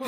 大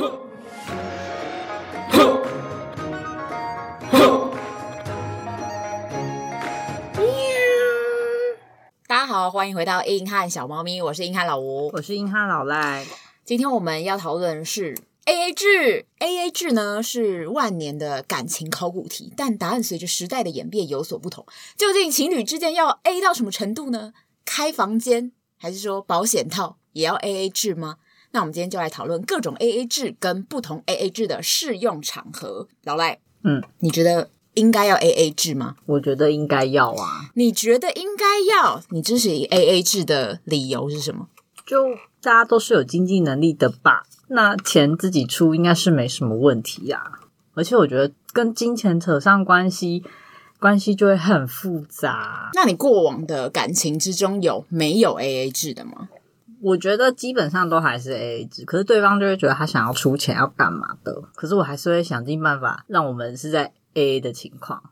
家好，欢迎回到硬汉小猫咪，我是硬汉老吴，我是硬汉老赖。今天我们要讨论的是 AA 制。AA 制呢是万年的感情考古题，但答案随着时代的演变有所不同。究竟情侣之间要 A 到什么程度呢？开房间还是说保险套也要 AA 制吗？那我们今天就来讨论各种 AA 制跟不同 AA 制的适用场合。老赖，嗯，你觉得？应该要 A A 制吗？我觉得应该要啊。你觉得应该要？你支持 A A 制的理由是什么？就大家都是有经济能力的吧？那钱自己出应该是没什么问题呀、啊。而且我觉得跟金钱扯上关系，关系就会很复杂。那你过往的感情之中有没有 A A 制的吗？我觉得基本上都还是 A A 制，可是对方就会觉得他想要出钱要干嘛的。可是我还是会想尽办法让我们是在。A A 的情况，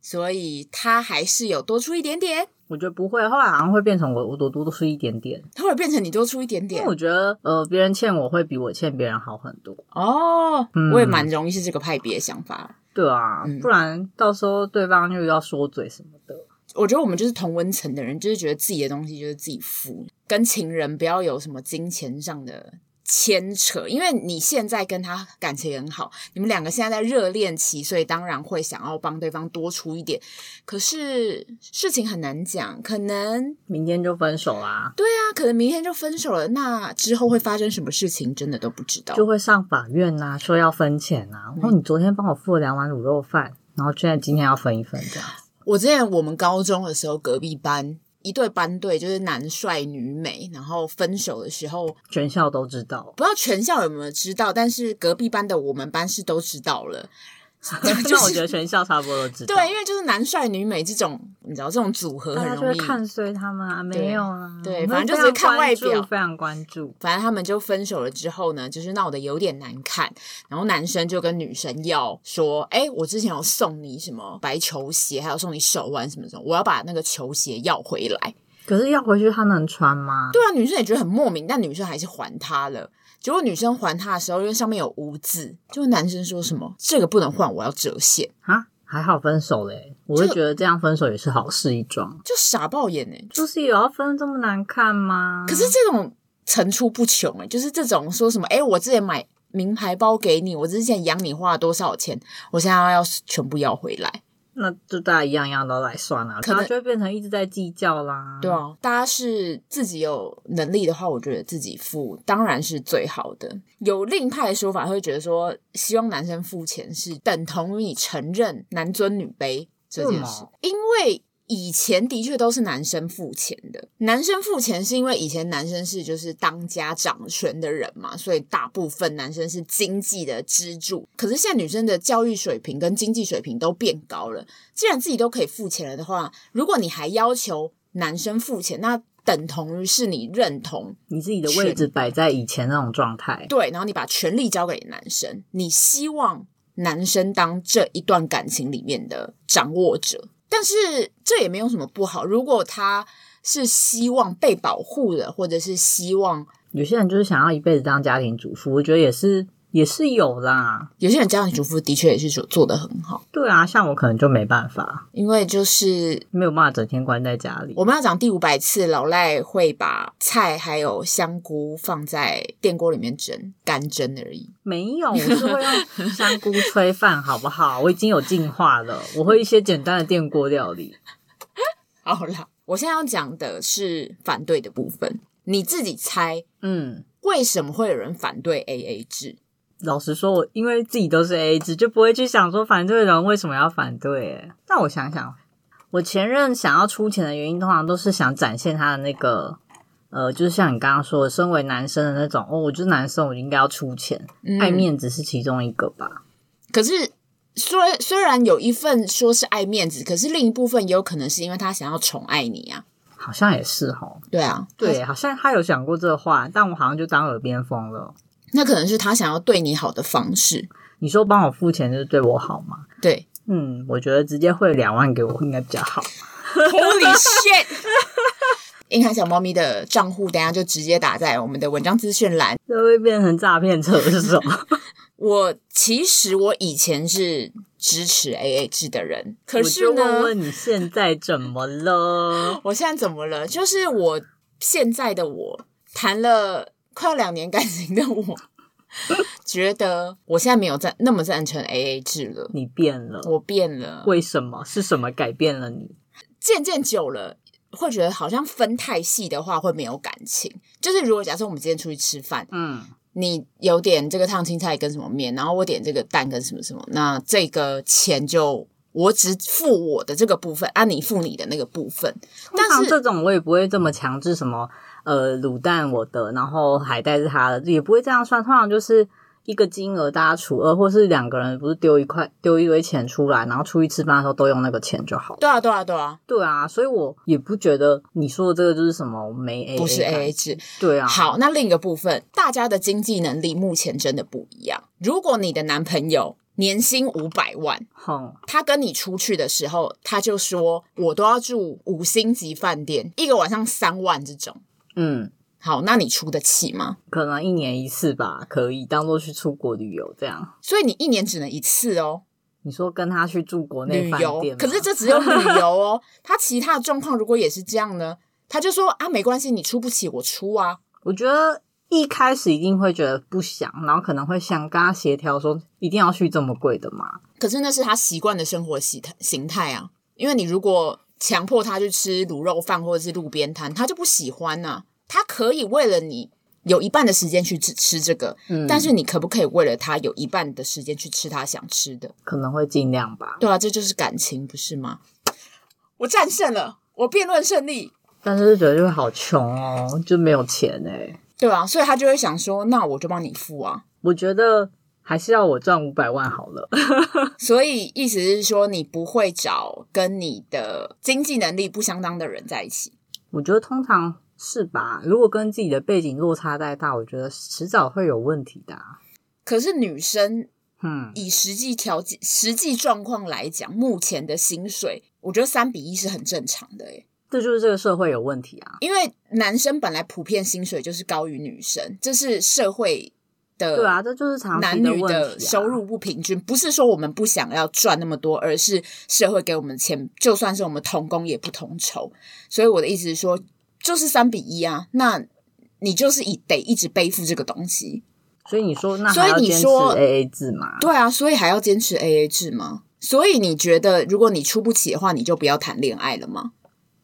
所以他还是有多出一点点。我觉得不会，后来好像会变成我我多多出一点点，他会变成你多出一点点。因为我觉得呃，别人欠我会比我欠别人好很多。哦，嗯、我也蛮容易是这个派别的想法。对啊，嗯、不然到时候对方又要说嘴什么的。我觉得我们就是同温层的人，就是觉得自己的东西就是自己付，跟情人不要有什么金钱上的。牵扯，因为你现在跟他感情很好，你们两个现在在热恋期，所以当然会想要帮对方多出一点。可是事情很难讲，可能明天就分手啦。对啊，可能明天就分手了，那之后会发生什么事情，真的都不知道。就会上法院呐、啊，说要分钱呐、啊。然后你昨天帮我付了两碗卤肉饭，然后现在今天要分一分这样。我之前我们高中的时候，隔壁班。一对班队，就是男帅女美，然后分手的时候，全校都知道。不知道全校有没有知道，但是隔壁班的我们班是都知道了。那我觉得全校差不多都知道。对，因为就是男帅女美这种，你知道这种组合很容易看衰他们啊。没有啊，对，反正就是看外表，非常关注。反正他们就分手了之后呢，就是闹得有点难看。然后男生就跟女生要说：“哎，我之前有送你什么白球鞋，还有送你手腕什么什么，我要把那个球鞋要回来。”可是要回去他能穿吗？对啊，女生也觉得很莫名，但女生还是还他了。结果女生还他的时候，因为上面有污渍，就男生说什么这个不能换，我要折现啊！还好分手嘞，我会觉得这样分手也是好事一桩。就傻爆眼哎，就是有要分这么难看吗？可是这种层出不穷哎，就是这种说什么哎，我之前买名牌包给你，我之前养你花了多少钱，我现在要全部要回来。那就大家一样一样都来算了，可能就会变成一直在计较啦。对啊，大家是自己有能力的话，我觉得自己付当然是最好的。有另派的说法会觉得说，希望男生付钱是等同于你承认男尊女卑这件事，因为。以前的确都是男生付钱的，男生付钱是因为以前男生是就是当家掌权的人嘛，所以大部分男生是经济的支柱。可是现在女生的教育水平跟经济水平都变高了，既然自己都可以付钱了的话，如果你还要求男生付钱，那等同于是你认同你自己的位置摆在以前那种状态。对，然后你把权力交给男生，你希望男生当这一段感情里面的掌握者。但是这也没有什么不好。如果他是希望被保护的，或者是希望有些人就是想要一辈子当家庭主妇，我觉得也是也是有啦。有些人家庭主妇的确也是做做的很好。对啊，像我可能就没办法，因为就是没有办法整天关在家里。我们要讲第五百次，老赖会把菜还有香菇放在电锅里面蒸，干蒸而已。没有，我是会用香菇炊饭，好不好？我已经有进化了，我会一些简单的电锅料理。好啦，我现在要讲的是反对的部分，你自己猜，嗯，为什么会有人反对 AA 制？老实说，我因为自己都是 AA 制，就不会去想说反对的人为什么要反对。那我想想，我前任想要出钱的原因，通常都是想展现他的那个。呃，就是像你刚刚说的，身为男生的那种哦，我就是男生，我就应该要出钱，嗯、爱面子是其中一个吧。可是，虽虽然有一份说是爱面子，可是另一部分也有可能是因为他想要宠爱你啊。好像也是齁。对啊，对，好像他有讲过这话，但我好像就当耳边风了。那可能是他想要对你好的方式。你说帮我付钱就是对我好吗？对，嗯，我觉得直接汇两万给我应该比较好。Holy shit！硬汉小猫咪的账户，等下就直接打在我们的文章资讯栏，就会变成诈骗车手。我其实我以前是支持 AA 制的人，可是呢，你现在怎么了？我现在怎么了？就是我现在的我谈了快要两年感情的我，觉得我现在没有赞那么赞成 AA 制了。你变了，我变了，为什么？是什么改变了你？渐渐久了，会觉得好像分太细的话会没有感情。就是如果假设我们今天出去吃饭，嗯。你有点这个烫青菜跟什么面，然后我点这个蛋跟什么什么，那这个钱就我只付我的这个部分，啊，你付你的那个部分。但是这种我也不会这么强制什么，呃，卤蛋我的，然后海带是他的，也不会这样算。通常就是。一个金额大家除二，或是两个人不是丢一块丢一堆钱出来，然后出去吃饭的时候都用那个钱就好。对啊，对啊，对啊，对啊，所以我也不觉得你说的这个就是什么没 A，不是 AA 制。对啊，好，那另一个部分，大家的经济能力目前真的不一样。如果你的男朋友年薪五百万，哼，他跟你出去的时候，他就说我都要住五星级饭店，一个晚上三万这种，嗯。好，那你出得起吗？可能一年一次吧，可以当做去出国旅游这样。所以你一年只能一次哦。你说跟他去住国内饭店，可是这只有旅游哦。他其他的状况如果也是这样呢？他就说啊，没关系，你出不起，我出啊。我觉得一开始一定会觉得不想，然后可能会想跟他协调说，一定要去这么贵的嘛。可是那是他习惯的生活形态形态啊。因为你如果强迫他去吃卤肉饭或者是路边摊，他就不喜欢啊。他可以为了你有一半的时间去吃吃这个，嗯，但是你可不可以为了他有一半的时间去吃他想吃的？可能会尽量吧。对啊，这就是感情，不是吗？我战胜了，我辩论胜利。但是就觉得就好穷哦，就没有钱哎。对啊，所以他就会想说，那我就帮你付啊。我觉得还是要我赚五百万好了。所以意思是说，你不会找跟你的经济能力不相当的人在一起。我觉得通常。是吧？如果跟自己的背景落差太大，我觉得迟早会有问题的啊。可是女生，嗯，以实际条件、实际状况来讲，目前的薪水，我觉得三比一是很正常的。诶，这就是这个社会有问题啊。因为男生本来普遍薪水就是高于女生，这是社会的。对啊，这就是。男女的收入不平均，不是说我们不想要赚那么多，而是社会给我们的钱，就算是我们同工也不同酬。所以我的意思是说。就是三比一啊，那你就是一得一直背负这个东西，所以你说那所以你说 AA 制吗？对啊，所以还要坚持 AA 制吗？所以你觉得如果你出不起的话，你就不要谈恋爱了吗？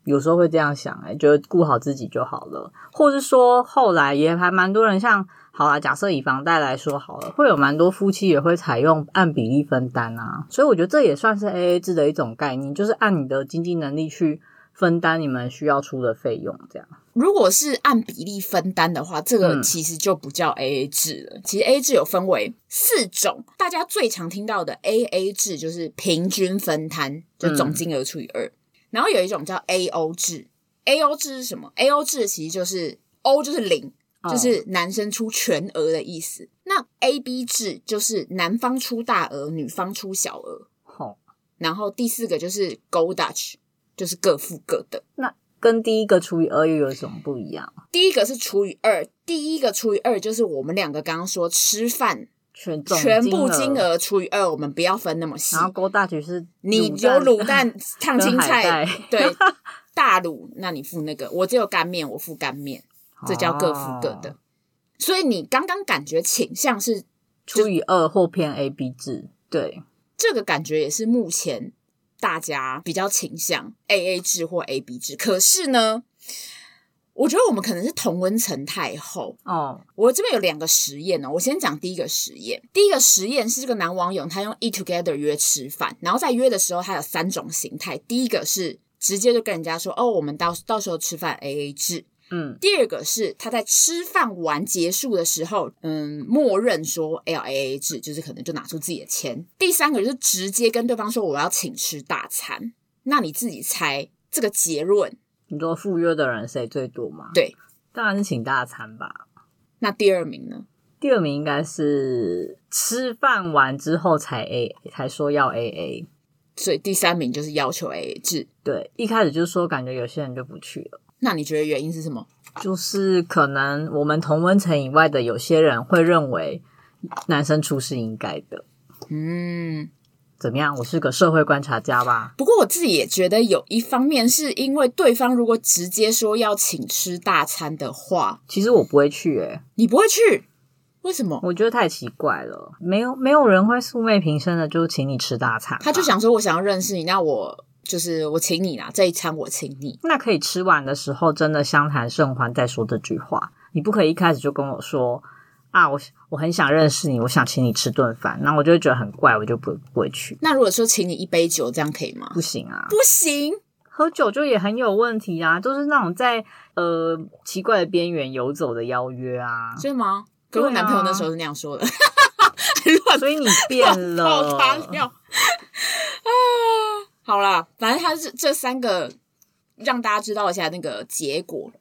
有时候会这样想、欸，哎，觉得顾好自己就好了，或是说后来也还蛮多人像，好啦，假设以房贷来说好了，会有蛮多夫妻也会采用按比例分担啊，所以我觉得这也算是 AA 制的一种概念，就是按你的经济能力去。分担你们需要出的费用，这样。如果是按比例分担的话，这个其实就不叫 AA 制了。嗯、其实 AA 制有分为四种，大家最常听到的 AA 制就是平均分摊，就总金额除以二。嗯、然后有一种叫 AO 制，AO 制是什么？AO 制其实就是 O 就是零，就是男生出全额的意思。哦、那 AB 制就是男方出大额，女方出小额。好、哦，然后第四个就是 Go Dutch。就是各付各的，那跟第一个除以二又有什么不一样？第一个是除以二，第一个除以二就是我们两个刚刚说吃饭全全部金额除以二，我们不要分那么细。然后勾大举是你有卤蛋 烫青菜，对大卤，那你付那个，我只有干面，我付干面，这叫各付各的。哦、所以你刚刚感觉倾向是除以二或偏 AB 制，对，这个感觉也是目前。大家比较倾向 AA 制或 AB 制，可是呢，我觉得我们可能是同温层太厚哦。我这边有两个实验呢，我先讲第一个实验。第一个实验是这个男网友他用 Eat Together 约吃饭，然后在约的时候他有三种形态。第一个是直接就跟人家说：“哦，我们到到时候吃饭 AA 制。”嗯，第二个是他在吃饭完结束的时候，嗯，默认说 L A A 制，就是可能就拿出自己的钱。第三个就是直接跟对方说我要请吃大餐。那你自己猜这个结论？你说赴约的人谁最多吗？对，当然是请大餐吧。那第二名呢？第二名应该是吃饭完之后才 A 才说要 AA，所以第三名就是要求 AA 制。对，一开始就是说感觉有些人就不去了。那你觉得原因是什么？就是可能我们同温层以外的有些人会认为男生出是应该的。嗯，怎么样？我是个社会观察家吧。不过我自己也觉得有一方面是因为对方如果直接说要请吃大餐的话，其实我不会去、欸。诶你不会去？为什么？我觉得太奇怪了。没有没有人会素昧平生的就请你吃大餐。他就想说，我想要认识你，那我就是我请你啦，这一餐我请你。那可以吃完的时候真的相谈甚欢再说这句话。你不可以一开始就跟我说啊，我我很想认识你，我想请你吃顿饭，那我就会觉得很怪，我就不不会去。那如果说请你一杯酒，这样可以吗？不行啊，不行，喝酒就也很有问题啊，都是那种在呃奇怪的边缘游走的邀约啊，是吗？跟我男朋友那时候是那样说的 啊、所以你变了。好糖尿啊！好啦，反正他是这三个让大家知道一下那个结果。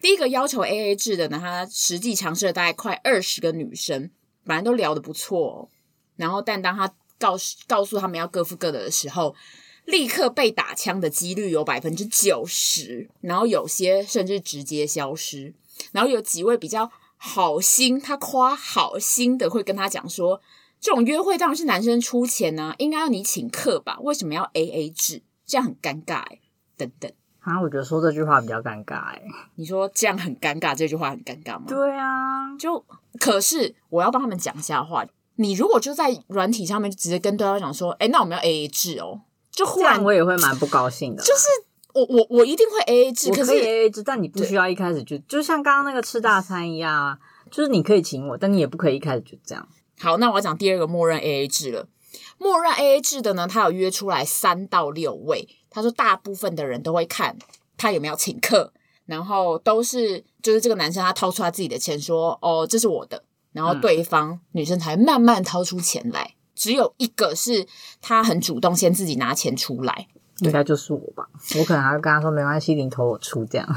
第一个要求 AA 制的呢，他实际尝试了大概快二十个女生，反正都聊得不错哦。然后，但当他告诉告诉他们要各付各的的时候，立刻被打枪的几率有百分之九十，然后有些甚至直接消失。然后有几位比较。好心，他夸好心的会跟他讲说，这种约会当然是男生出钱呢、啊，应该要你请客吧？为什么要 AA 制？这样很尴尬哎，等等。啊，我觉得说这句话比较尴尬哎。你说这样很尴尬，这句话很尴尬吗？对啊，就可是我要帮他们讲一下话。你如果就在软体上面就直接跟对方讲说，哎，那我们要 AA 制哦，就忽然我也会蛮不高兴的。就是。我我我一定会 A A 制，可是 A A 制，但你不需要一开始就就像刚刚那个吃大餐一样啊，就是你可以请我，但你也不可以一开始就这样。好，那我要讲第二个默认 A A 制了。默认 A A 制的呢，他有约出来三到六位，他说大部分的人都会看他有没有请客，然后都是就是这个男生他掏出他自己的钱说哦，这是我的，然后对方、嗯、女生才慢慢掏出钱来，只有一个是他很主动先自己拿钱出来。应该就是我吧，我可能还会跟他说没关系，零头我出这样。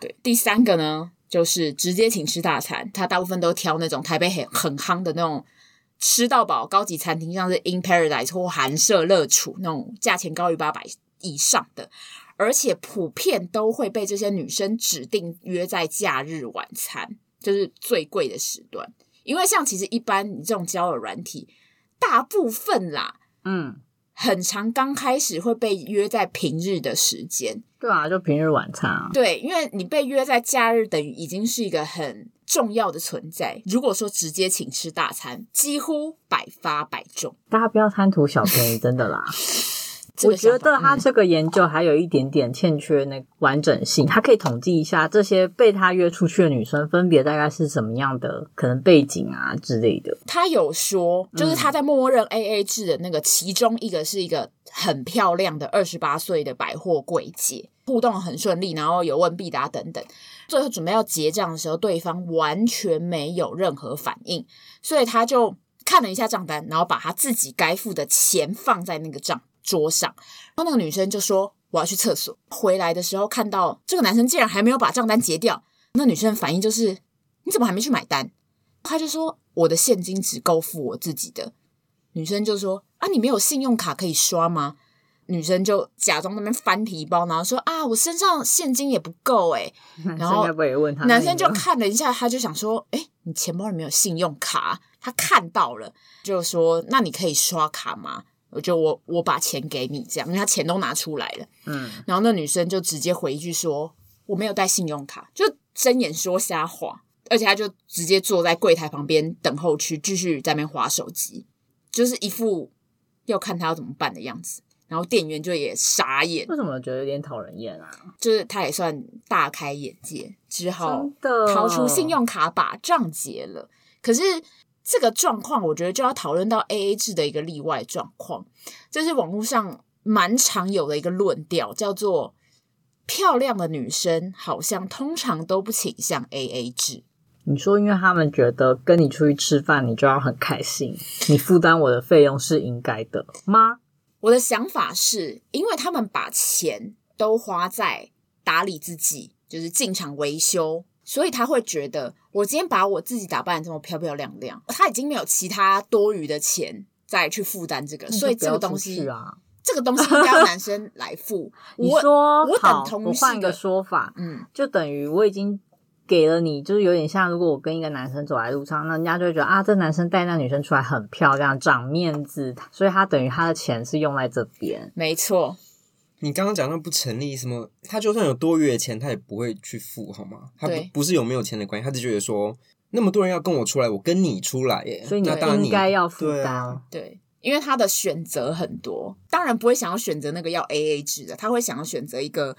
对，第三个呢，就是直接请吃大餐，他大部分都挑那种台北很很夯的那种吃到饱高级餐厅，像是 In Paradise 或韩舍乐厨那种价钱高于八百以上的，而且普遍都会被这些女生指定约在假日晚餐，就是最贵的时段。因为像其实一般你这种交友软体，大部分啦，嗯。很长刚开始会被约在平日的时间，对啊，就平日晚餐啊。对，因为你被约在假日，等于已经是一个很重要的存在。如果说直接请吃大餐，几乎百发百中。大家不要贪图小便宜，真的啦。我觉得他这个研究还有一点点欠缺那完整性，他可以统计一下这些被他约出去的女生分别大概是什么样的可能背景啊之类的。他有说，就是他在默认 AA 制的那个其中一个是一个很漂亮的二十八岁的百货柜姐，互动很顺利，然后有问必答等等。最后准备要结账的时候，对方完全没有任何反应，所以他就看了一下账单，然后把他自己该付的钱放在那个账。桌上，然后那个女生就说：“我要去厕所。”回来的时候看到这个男生竟然还没有把账单结掉，那女生的反应就是：“你怎么还没去买单？”他就说：“我的现金只够付我自己的。”女生就说：“啊，你没有信用卡可以刷吗？”女生就假装那边翻皮包，然后说：“啊，我身上现金也不够诶。”然后男生就看了一下，他就想说：“诶，你钱包里没有信用卡？”他看到了，就说：“那你可以刷卡吗？”我就我我把钱给你这样，因为他钱都拿出来了，嗯，然后那女生就直接回一句说我没有带信用卡，就睁眼说瞎话，而且他就直接坐在柜台旁边等候区，继续在那边划手机，就是一副要看他要怎么办的样子。然后店员就也傻眼，为什么觉得有点讨人厌啊？就是他也算大开眼界，只好掏出信用卡把账结了。可是。这个状况，我觉得就要讨论到 AA 制的一个例外状况，这是网络上蛮常有的一个论调，叫做漂亮的女生好像通常都不倾向 AA 制。你说，因为他们觉得跟你出去吃饭，你就要很开心，你负担我的费用是应该的吗？我的想法是，因为他们把钱都花在打理自己，就是进场维修。所以他会觉得，我今天把我自己打扮得这么漂漂亮亮，他已经没有其他多余的钱再去负担这个，所以这个东西啊，这个东西应该要男生来付。你说我，等同我换一个说法，嗯，就等于我已经给了你，就是有点像，如果我跟一个男生走在路上，那人家就会觉得啊，这男生带那女生出来很漂亮，长面子，所以他等于他的钱是用在这边。没错。你刚刚讲那不成立，什么？他就算有多余的钱，他也不会去付，好吗？他不不是有没有钱的关系，他只觉得说那么多人要跟我出来，我跟你出来耶，所以你应该要负担。啊。对，因为他的选择很多，当然不会想要选择那个要 AA 制的，他会想要选择一个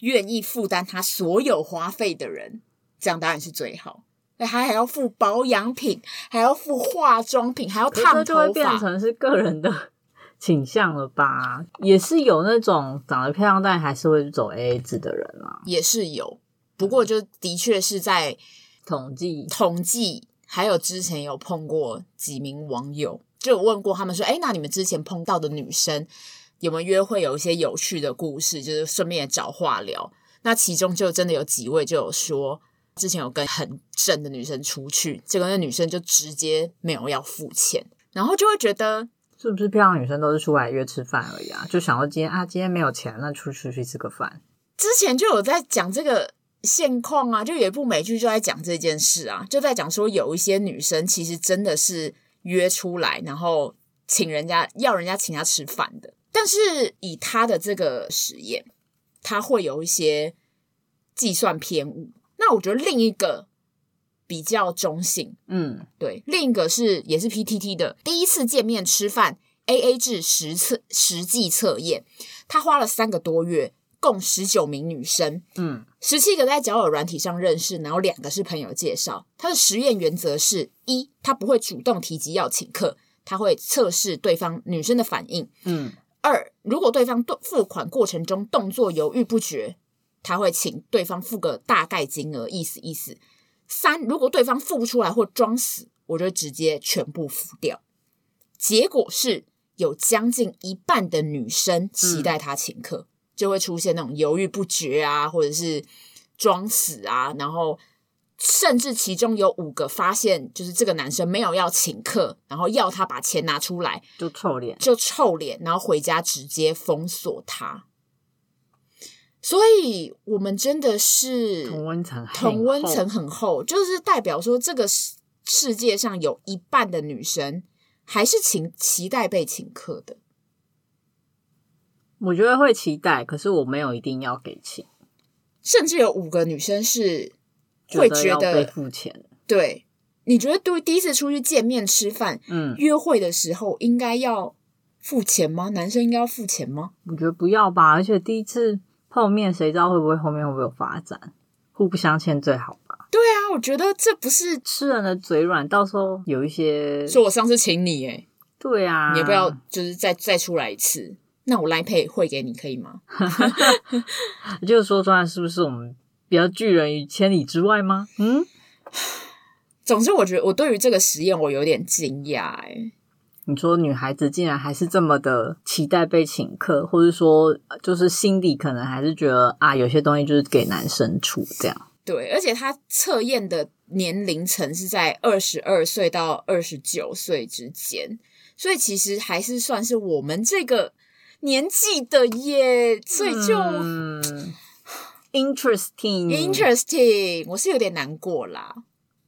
愿意负担他所有花费的人，这样当然是最好。他还要付保养品，还要付化妆品，还要烫头发，就会变成是个人的。倾向了吧，也是有那种长得漂亮但还是会走 AA 制的人啊，也是有。不过就的确是在统计统计，还有之前有碰过几名网友，就有问过他们说：“哎，那你们之前碰到的女生有没有约会有一些有趣的故事？就是顺便也找话聊。”那其中就真的有几位就有说，之前有跟很正的女生出去，结果那女生就直接没有要付钱，然后就会觉得。是不是漂亮女生都是出来约吃饭而已啊？就想到今天啊，今天没有钱，那出去去吃个饭。之前就有在讲这个现况啊，就有一部美剧就在讲这件事啊，就在讲说有一些女生其实真的是约出来，然后请人家要人家请她吃饭的。但是以她的这个实验，她会有一些计算偏误。那我觉得另一个。比较中性，嗯，对。另一个是也是 PTT 的第一次见面吃饭 AA 制实测实际测验，他花了三个多月，共十九名女生，嗯，十七个在交友软体上认识，然后两个是朋友介绍。他的实验原则是：一，他不会主动提及要请客，他会测试对方女生的反应，嗯。二，如果对方付款过程中动作犹豫不决，他会请对方付个大概金额，意思意思。三，如果对方付不出来或装死，我就直接全部付掉。结果是有将近一半的女生期待他请客，嗯、就会出现那种犹豫不决啊，或者是装死啊，然后甚至其中有五个发现，就是这个男生没有要请客，然后要他把钱拿出来，就臭脸，就臭脸，然后回家直接封锁他。所以，我们真的是同温层，同温层很厚，就是代表说，这个世界上有一半的女生还是请期待被请客的。我觉得会期待，可是我没有一定要给钱。甚至有五个女生是会觉得，被付钱。对，你觉得对第一次出去见面吃饭，嗯，约会的时候应该要付钱吗？男生应该要付钱吗？我觉得不要吧，而且第一次。后面谁知道会不会后面会不会有发展？互不相欠最好吧。对啊，我觉得这不是吃人的嘴软，到时候有一些说我上次请你诶，对啊，你也不要就是再再出来一次，那我 Line Pay 汇给你可以吗？就是说出来是不是我们比较拒人于千里之外吗？嗯，总之我觉得我对于这个实验我有点惊讶诶。你说女孩子竟然还是这么的期待被请客，或者说就是心里可能还是觉得啊，有些东西就是给男生出这样。对，而且他测验的年龄层是在二十二岁到二十九岁之间，所以其实还是算是我们这个年纪的耶。所以就、嗯、interesting interesting，我是有点难过啦。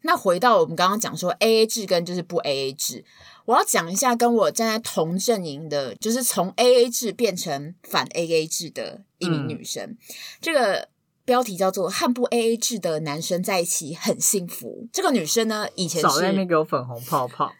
那回到我们刚刚讲说 AA 制跟就是不 AA 制。我要讲一下跟我站在同阵营的，就是从 A A 制变成反 A A 制的一名女生。嗯、这个标题叫做“和不 A A 制的男生在一起很幸福”。这个女生呢，以前是少在那边给我粉红泡泡。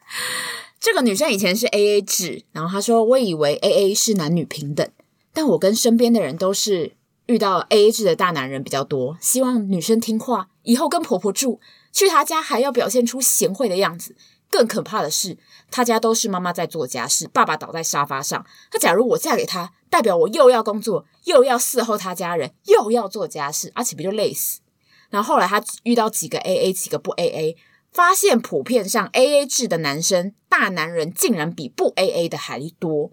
这个女生以前是 A A 制，然后她说：“我以为 A A 是男女平等，但我跟身边的人都是遇到 A A 制的大男人比较多。希望女生听话，以后跟婆婆住，去她家还要表现出贤惠的样子。”更可怕的是，他家都是妈妈在做家事，爸爸倒在沙发上。他假如我嫁给他，代表我又要工作，又要伺候他家人，又要做家事，而且不就累死？然后后来他遇到几个 AA，几个不 AA，发现普遍上 AA 制的男生，大男人竟然比不 AA 的还多。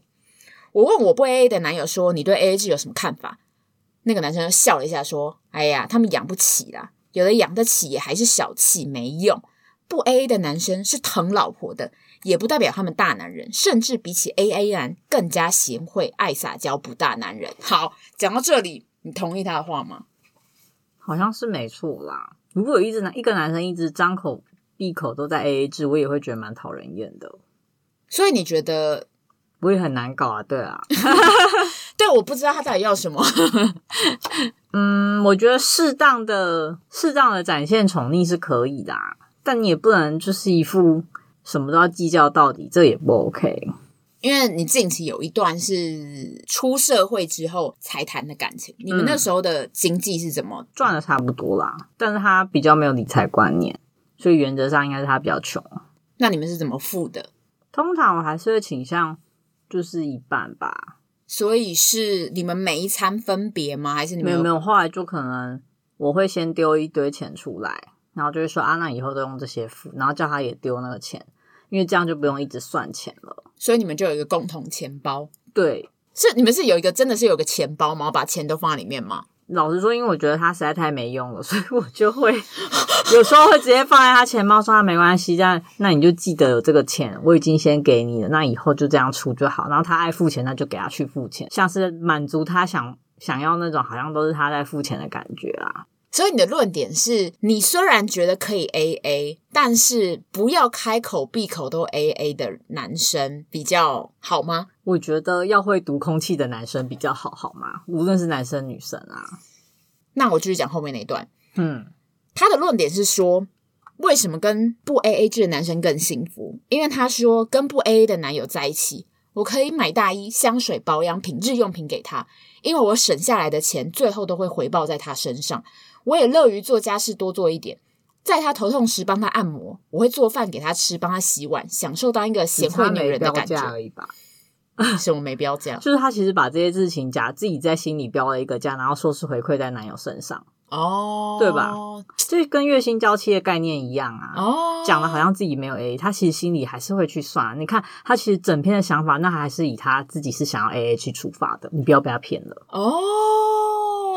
我问我不 AA 的男友说：“你对 AA 制有什么看法？”那个男生笑了一下说：“哎呀，他们养不起啦，有的养得起也还是小气，没用。”不 AA 的男生是疼老婆的，也不代表他们大男人，甚至比起 AA 男更加贤惠、爱撒娇、不大男人。好，讲到这里，你同意他的话吗？好像是没错啦。如果有一直男一个男生一直张口闭口都在 AA 制，我也会觉得蛮讨人厌的。所以你觉得我也很难搞啊？对啊，对，我不知道他到底要什么。嗯，我觉得适当的、适当的展现宠溺是可以的啊，但你也不能就是一副什么都要计较到底，这也不 OK。因为你近期有一段是出社会之后才谈的感情，你们那时候的经济是怎么、嗯、赚的？差不多啦，但是他比较没有理财观念，所以原则上应该是他比较穷。那你们是怎么付的？通常我还是会倾向就是一半吧。所以是你们每一餐分别吗？还是你们没有没有？后来就可能我会先丢一堆钱出来，然后就会说啊，那以后都用这些付，然后叫他也丢那个钱。因为这样就不用一直算钱了，所以你们就有一个共同钱包。对，是你们是有一个真的是有一个钱包吗？把钱都放在里面吗？老实说，因为我觉得他实在太没用了，所以我就会有时候会直接放在他钱包，说他没关系，这样那你就记得有这个钱，我已经先给你了，那以后就这样出就好。然后他爱付钱，那就给他去付钱，像是满足他想想要那种好像都是他在付钱的感觉啊。所以你的论点是你虽然觉得可以 AA，但是不要开口闭口都 AA 的男生比较好吗？我觉得要会读空气的男生比较好，好吗？无论是男生女生啊。那我继续讲后面那一段。嗯，他的论点是说，为什么跟不 AA 制的男生更幸福？因为他说跟不 AA 的男友在一起，我可以买大衣、香水、保养品、日用品给他，因为我省下来的钱最后都会回报在他身上。我也乐于做家事，多做一点，在他头痛时帮他按摩，我会做饭给他吃，帮他洗碗，享受当一个贤惠女人的感觉而已吧。什么没标价？就是他其实把这些事情假自己在心里标了一个价，然后说是回馈在男友身上哦，对吧？就跟月薪娇妻的概念一样啊。哦，讲的好像自己没有 AA，他其实心里还是会去算。你看他其实整篇的想法，那还是以他自己是想要 AA 去出发的。你不要被他骗了哦。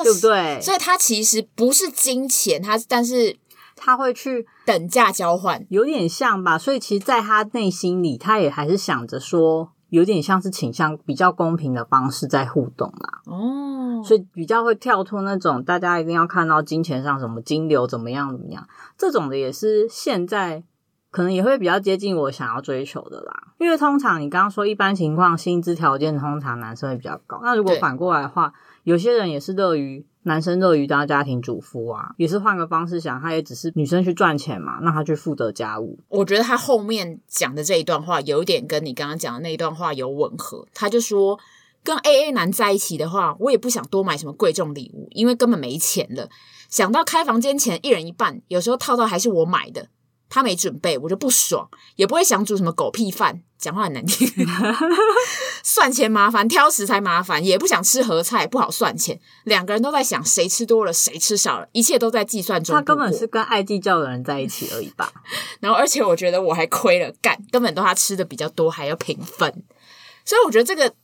对不对？所以他其实不是金钱，他但是他会去等价交换，有点像吧。所以其实，在他内心里，他也还是想着说，有点像是倾向比较公平的方式在互动啦。哦，所以比较会跳脱那种大家一定要看到金钱上什么金流怎么样怎么样这种的，也是现在可能也会比较接近我想要追求的啦。因为通常你刚刚说一般情况薪资条件通常男生会比较高，那如果反过来的话。有些人也是乐于男生乐于当家庭主妇啊，也是换个方式想，他也只是女生去赚钱嘛，让他去负责家务。我觉得他后面讲的这一段话有点跟你刚刚讲的那一段话有吻合。他就说，跟 AA 男在一起的话，我也不想多买什么贵重礼物，因为根本没钱了。想到开房间钱一人一半，有时候套套还是我买的。他没准备，我就不爽，也不会想煮什么狗屁饭，讲话很难听。算钱麻烦，挑食才麻烦，也不想吃合菜，不好算钱。两个人都在想谁吃多了，谁吃少了，一切都在计算中。他根本是跟爱计较的人在一起而已吧。然后，而且我觉得我还亏了，干根本都他吃的比较多，还要平分。所以我觉得这个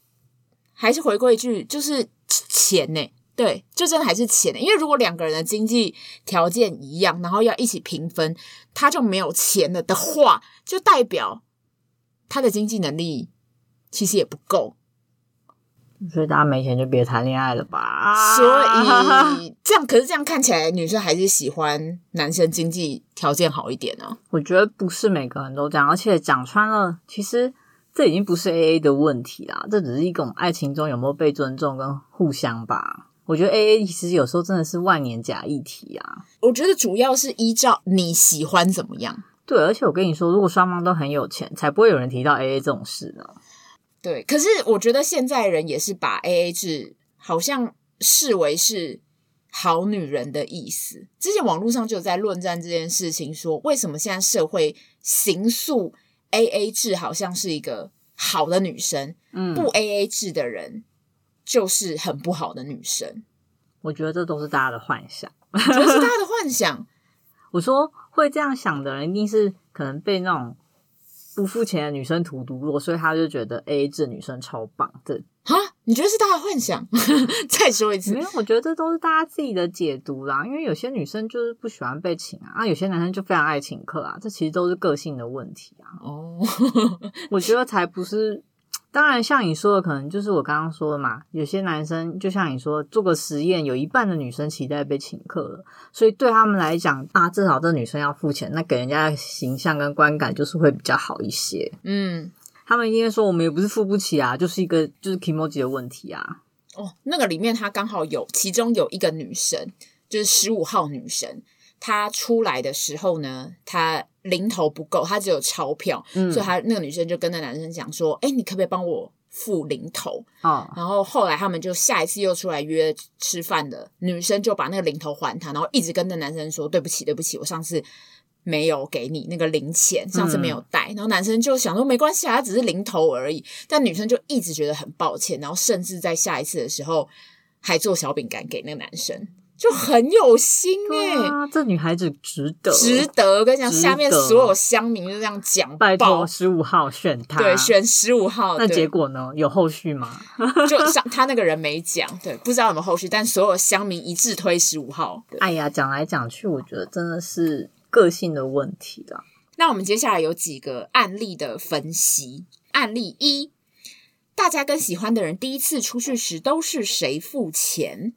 还是回归一句，就是钱呢。对，就真的还是钱的，因为如果两个人的经济条件一样，然后要一起平分，他就没有钱了的话，就代表他的经济能力其实也不够。所以大家没钱就别谈恋爱了吧。所以这样，可是这样看起来，女生还是喜欢男生经济条件好一点呢、啊。我觉得不是每个人都这样，而且讲穿了，其实这已经不是 AA 的问题啦，这只是一种爱情中有没有被尊重跟互相吧。我觉得 A A 其实有时候真的是万年假议题啊。我觉得主要是依照你喜欢怎么样。对，而且我跟你说，如果双方都很有钱，才不会有人提到 A A 这种事呢。对，可是我觉得现在人也是把 A A 制好像视为是好女人的意思。之前网络上就有在论战这件事情，说为什么现在社会刑诉 A A 制好像是一个好的女生，嗯，不 A A 制的人。就是很不好的女生，我觉得这都是大家的幻想，都是大家的幻想。我说会这样想的人，一定是可能被那种不付钱的女生荼毒过，所以他就觉得 AA 制女生超棒。这哈，你觉得是大家幻想？再说一次，没有，我觉得这都是大家自己的解读啦。因为有些女生就是不喜欢被请啊，啊，有些男生就非常爱请客啊，这其实都是个性的问题啊。哦，我觉得才不是。当然，像你说的，可能就是我刚刚说的嘛。有些男生就像你说，做个实验，有一半的女生期待被请客了，所以对他们来讲啊，至少这女生要付钱，那给人家的形象跟观感就是会比较好一些。嗯。他们一定会说，我们也不是付不起啊，就是一个就是 kimoji 的问题啊。哦，那个里面他刚好有，其中有一个女生，就是十五号女生，她出来的时候呢，他零头不够，他只有钞票，嗯、所以他那个女生就跟那男生讲说：“哎、欸，你可不可以帮我付零头？”哦，然后后来他们就下一次又出来约吃饭的女生就把那个零头还他，然后一直跟那男生说：“对不起，对不起，我上次。”没有给你那个零钱，上次没有带，嗯、然后男生就想说没关系啊，他只是零头而已。但女生就一直觉得很抱歉，然后甚至在下一次的时候还做小饼干给那个男生，就很有心哎、欸啊。这女孩子值得，值得。我跟你讲，下面所有乡民就这样讲，拜托十五号选他，对，选十五号。那结果呢？有后续吗？就像他那个人没讲，对，不知道有没有后续，但所有乡民一致推十五号。哎呀，讲来讲去，我觉得真的是。个性的问题了。那我们接下来有几个案例的分析。案例一：大家跟喜欢的人第一次出去时，都是谁付钱？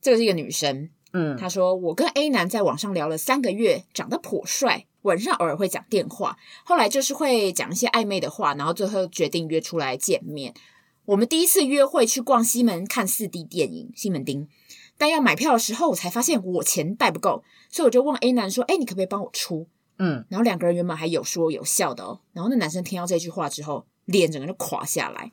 这个是一个女生，嗯，她说：“我跟 A 男在网上聊了三个月，长得颇帅，晚上偶尔会讲电话，后来就是会讲一些暧昧的话，然后最后决定约出来见面。我们第一次约会去逛西门看四 D 电影，西门町。”但要买票的时候，我才发现我钱带不够，所以我就问 A 男说：“哎，你可不可以帮我出？”嗯，然后两个人原本还有说有笑的哦，然后那男生听到这句话之后，脸整个就垮下来。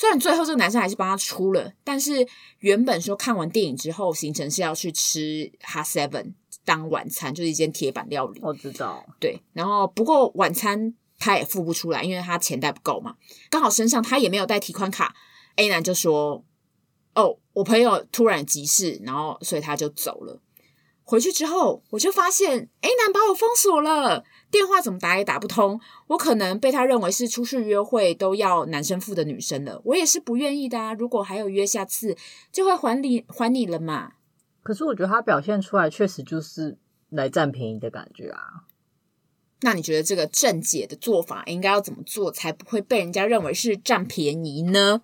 虽然最后这个男生还是帮他出了，但是原本说看完电影之后行程是要去吃 Hot Seven 当晚餐，就是一间铁板料理。我知道，对。然后不过晚餐他也付不出来，因为他钱带不够嘛，刚好身上他也没有带提款卡。A 男就说。哦，我朋友突然急事，然后所以他就走了。回去之后，我就发现 A 男把我封锁了，电话怎么打也打不通。我可能被他认为是出去约会都要男生付的女生了，我也是不愿意的啊。如果还有约，下次就会还你还你了嘛。可是我觉得他表现出来确实就是来占便宜的感觉啊。那你觉得这个正解的做法应该要怎么做，才不会被人家认为是占便宜呢？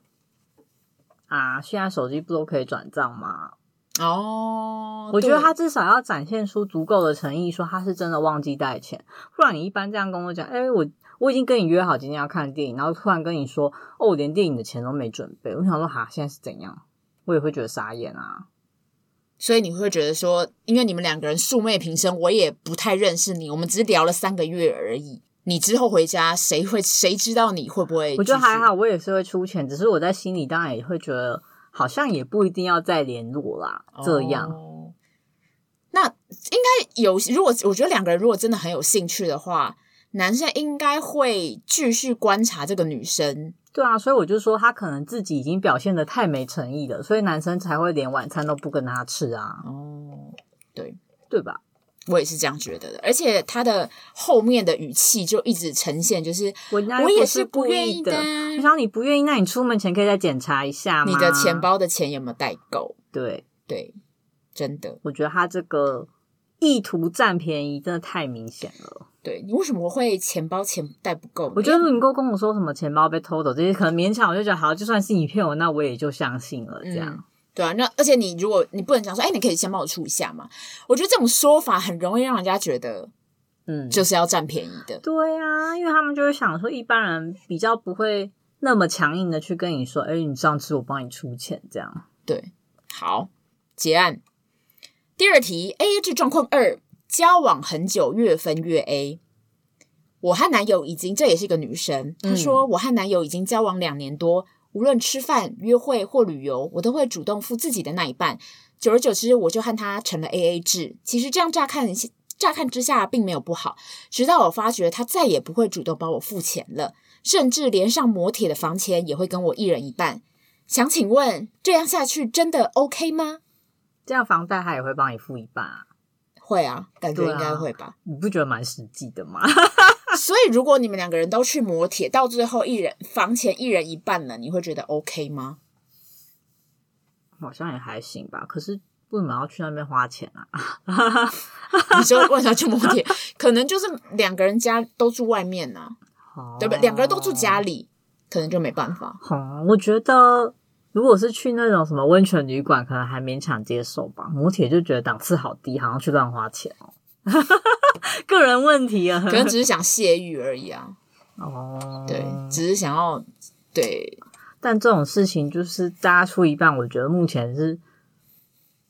啊，现在手机不都可以转账吗？哦，我觉得他至少要展现出足够的诚意，说他是真的忘记带钱，不然你一般这样跟我讲，哎，我我已经跟你约好今天要看电影，然后突然跟你说，哦，我连电影的钱都没准备，我想说，哈，现在是怎样？我也会觉得傻眼啊。所以你会觉得说，因为你们两个人素昧平生，我也不太认识你，我们只是聊了三个月而已。你之后回家，谁会谁知道你会不会？我觉得还好，我也是会出钱，只是我在心里当然也会觉得，好像也不一定要再联络啦。这样，哦、那应该有。如果我觉得两个人如果真的很有兴趣的话，男生应该会继续观察这个女生。对啊，所以我就说他可能自己已经表现的太没诚意了，所以男生才会连晚餐都不跟他吃啊。哦，对，对吧？我也是这样觉得的，而且他的后面的语气就一直呈现，就是我我也是不愿意的。我想你不愿意，那你出门前可以再检查一下吗？你的钱包的钱有没有带够？对对，真的，我觉得他这个意图占便宜真的太明显了。对，你为什么会钱包钱带不够？我觉得你够跟我说什么钱包被偷走这些，可能勉强我就觉得好，就算是你骗我，那我也就相信了这样。嗯对啊，那而且你如果你不能讲说，哎，你可以先帮我出一下嘛？我觉得这种说法很容易让人家觉得，嗯，就是要占便宜的。对啊，因为他们就会想说，一般人比较不会那么强硬的去跟你说，哎，你上次我帮你出钱这样。对，好，结案。第二题，AA 制状况二，交往很久，越分越 A。我和男友已经，这也是一个女生，她说我和男友已经交往两年多。无论吃饭、约会或旅游，我都会主动付自己的那一半。久而久之，我就和他成了 AA 制。其实这样乍看乍看之下并没有不好，直到我发觉他再也不会主动帮我付钱了，甚至连上磨铁的房钱也会跟我一人一半。想请问，这样下去真的 OK 吗？这样房贷他也会帮你付一半啊？会啊，感觉应该会吧？你不觉得蛮实际的吗？所以，如果你们两个人都去磨铁，到最后一人房钱一人一半了，你会觉得 OK 吗？好像也还行吧。可是为什么要去那边花钱啊？你说为什么要去磨铁？可能就是两个人家都住外面呢、啊，对不对？两个人都住家里，可能就没办法。哦，我觉得如果是去那种什么温泉旅馆，可能还勉强接受吧。摩铁就觉得档次好低，好像去乱花钱哦。个人问题啊，可能只是想泄欲而已啊。哦，对，只是想要对，但这种事情就是大家出一半，我觉得目前是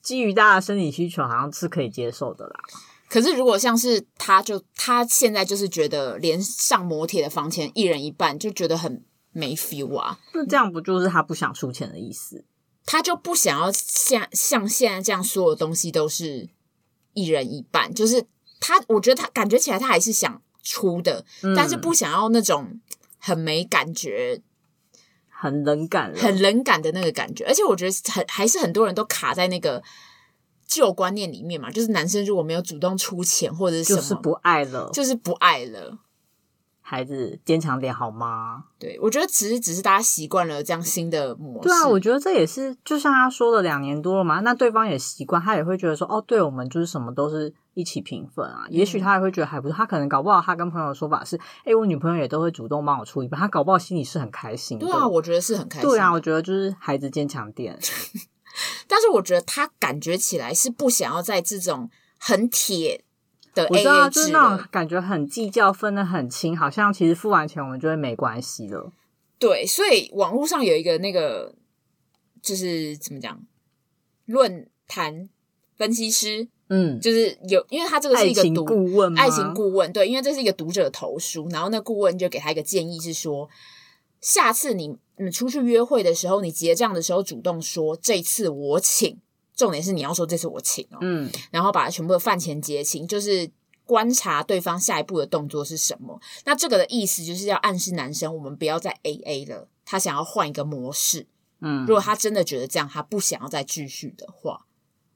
基于大家的生理需求，好像是可以接受的啦。可是如果像是他就，就他现在就是觉得连上摩铁的房钱一人一半，就觉得很没 feel 啊。那这样不就是他不想出钱的意思？他就不想要像像现在这样，所有东西都是一人一半，就是他，我觉得他感觉起来他还是想。出的，但是不想要那种很没感觉、很冷感、很冷感的那个感觉。而且我觉得很还是很多人都卡在那个旧观念里面嘛，就是男生如果没有主动出钱或者是什么，就是不爱了，就是不爱了。孩子坚强点好吗？对，我觉得其实只是大家习惯了这样新的模式。对啊，我觉得这也是就像他说的两年多了嘛，那对方也习惯，他也会觉得说，哦，对我们就是什么都是。一起平分啊，也许他也会觉得还不错。他可能搞不好，他跟朋友的说法是：哎、欸，我女朋友也都会主动帮我出一半。他搞不好心里是很开心的。对啊，我觉得是很开心。对啊，我觉得就是孩子坚强点。但是我觉得他感觉起来是不想要在这种很铁的 AA。我知道，就是那种感觉很计较，分的很清，好像其实付完钱我们就会没关系了。对，所以网络上有一个那个，就是怎么讲，论坛分析师。嗯，就是有，因为他这个是一个读顾问，爱情顾问，对，因为这是一个读者投书，然后那顾问就给他一个建议是说，下次你你出去约会的时候，你结账的时候主动说这次我请，重点是你要说这次我请哦，嗯，然后把全部的饭钱结清，就是观察对方下一步的动作是什么。那这个的意思就是要暗示男生，我们不要再 AA 了，他想要换一个模式。嗯，如果他真的觉得这样，他不想要再继续的话。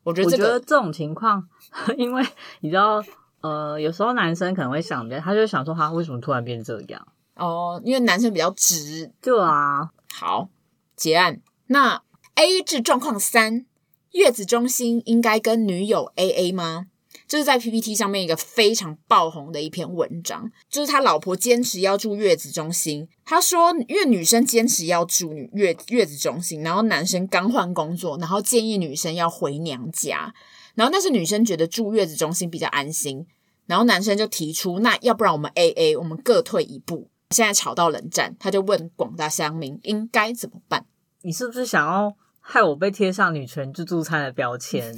我觉得、这个、我觉得这种情况，因为你知道，呃，有时候男生可能会想，他就想说，他为什么突然变这样？哦，因为男生比较直。对啊，好，结案。那 AA 制状况三，月子中心应该跟女友 AA 吗？这是在 PPT 上面一个非常爆红的一篇文章，就是他老婆坚持要住月子中心。他说，因为女生坚持要住月月子中心，然后男生刚换工作，然后建议女生要回娘家，然后但是女生觉得住月子中心比较安心，然后男生就提出，那要不然我们 AA，我们各退一步。现在吵到冷战，他就问广大乡民应该怎么办？你是不是想要害我被贴上女权自助餐的标签？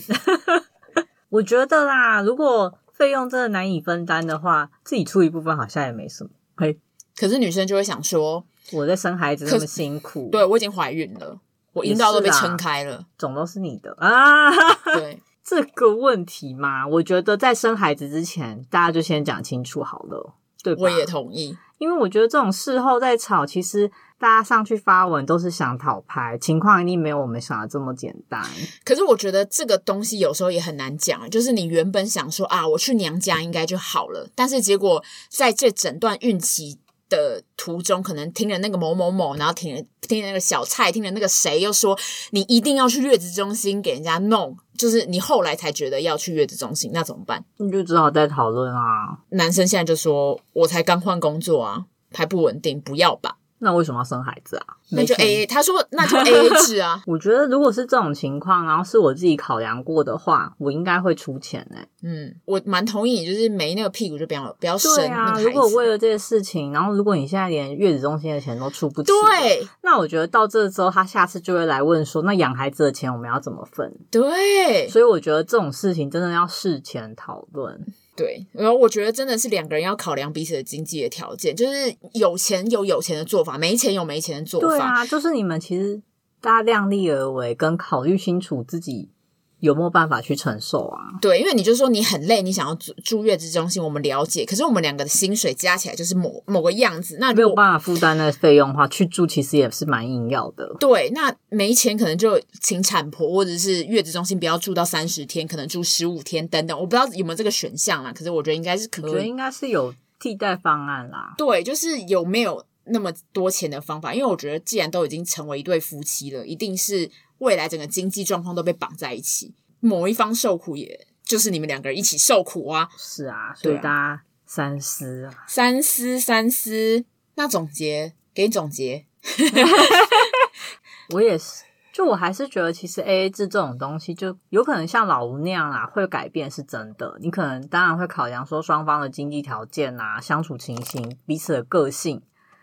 我觉得啦，如果费用真的难以分担的话，自己出一部分好像也没什么。嘿，可是女生就会想说，我在生孩子那么辛苦，对，我已经怀孕了，我阴道都被撑开了，总都是你的啊。对这个问题嘛，我觉得在生孩子之前，大家就先讲清楚好了，我也同意，因为我觉得这种事后再吵，其实。大家上去发文都是想讨拍，情况一定没有我们想的这么简单。可是我觉得这个东西有时候也很难讲，就是你原本想说啊，我去娘家应该就好了，但是结果在这整段孕期的途中，可能听了那个某某某，然后听了听了那个小蔡，听了那个谁又说你一定要去月子中心给人家弄，就是你后来才觉得要去月子中心，那怎么办？你就只好再讨论啊。男生现在就说，我才刚换工作啊，还不稳定，不要吧。那为什么要生孩子啊？那就 A A，他说 那就 A A 制啊。我觉得如果是这种情况，然后是我自己考量过的话，我应该会出钱诶、欸。嗯，我蛮同意你，就是没那个屁股就不要不要生。对啊，如果为了这些事情，然后如果你现在连月子中心的钱都出不起，对，那我觉得到这之后，他下次就会来问说，那养孩子的钱我们要怎么分？对，所以我觉得这种事情真的要事前讨论。对，然后我觉得真的是两个人要考量彼此的经济的条件，就是有钱有有钱的做法，没钱有没钱的做法。对啊，就是你们其实大家量力而为，跟考虑清楚自己。有没有办法去承受啊？对，因为你就说你很累，你想要住住月子中心，我们了解。可是我们两个的薪水加起来就是某某个样子，那没有办法负担那个费用的话，去住其实也是蛮硬要的。对，那没钱可能就请产婆或者是月子中心不要住到三十天，可能住十五天等等。我不知道有没有这个选项啦，可是我觉得应该是可以，我觉得应该是有替代方案啦。对，就是有没有那么多钱的方法？因为我觉得既然都已经成为一对夫妻了，一定是。未来整个经济状况都被绑在一起，某一方受苦，也就是你们两个人一起受苦啊。是啊，所以大家三思啊，三思三思。那总结，给你总结。我也是。就我还是觉得，其实 AA 制这种东西，就有可能像老吴那样啊，会改变是真的。你可能当然会考量说双方的经济条件啊、相处情形、彼此的个性，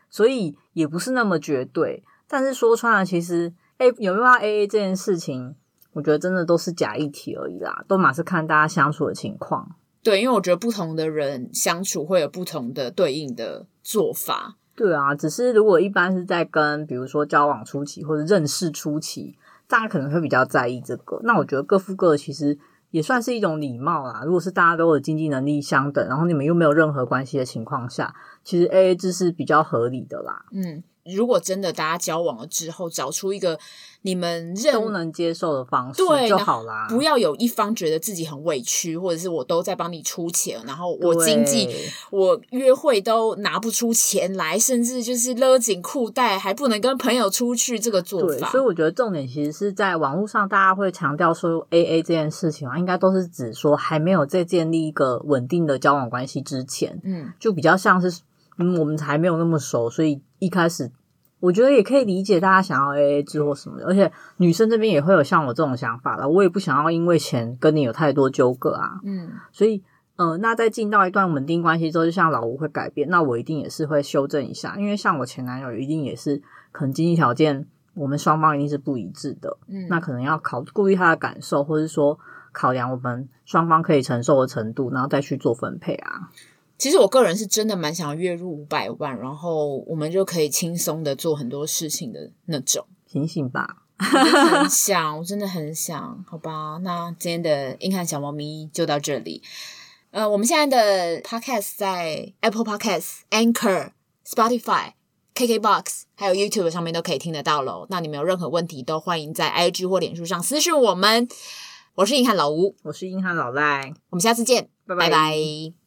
所以也不是那么绝对。但是说穿了，其实 A 有没有要 AA 这件事情，我觉得真的都是假议题而已啦，都嘛是看大家相处的情况。对，因为我觉得不同的人相处会有不同的对应的做法。对啊，只是如果一般是在跟比如说交往初期或者认识初期，大家可能会比较在意这个。那我觉得各付各的其实也算是一种礼貌啦。如果是大家都有经济能力相等，然后你们又没有任何关系的情况下，其实 AA 制是比较合理的啦。嗯。如果真的大家交往了之后，找出一个你们认都能接受的方式就好啦，不要有一方觉得自己很委屈，或者是我都在帮你出钱，然后我经济我约会都拿不出钱来，甚至就是勒紧裤带，还不能跟朋友出去，这个做法。所以我觉得重点其实是在网络上，大家会强调说 AA 这件事情啊，应该都是指说还没有在建立一个稳定的交往关系之前，嗯，就比较像是嗯，我们还没有那么熟，所以一开始。我觉得也可以理解大家想要 AA 制或什么的，而且女生这边也会有像我这种想法了。我也不想要因为钱跟你有太多纠葛啊。嗯，所以，嗯、呃，那在进到一段稳定关系之后，就像老吴会改变，那我一定也是会修正一下，因为像我前男友一定也是可能经济条件我们双方一定是不一致的。嗯，那可能要考顾虑他的感受，或者说考量我们双方可以承受的程度，然后再去做分配啊。其实我个人是真的蛮想月入五百万，然后我们就可以轻松的做很多事情的那种。醒醒吧，很 想，我真的很想，好吧。那今天的硬汉小猫咪就到这里。呃，我们现在的 Podcast 在 Apple Podcast、Anchor、Spotify、KKBox 还有 YouTube 上面都可以听得到喽。那你们有任何问题都欢迎在 IG 或脸书上私讯我们。我是硬汉老吴，我是硬汉老赖，我们下次见，拜拜。拜拜。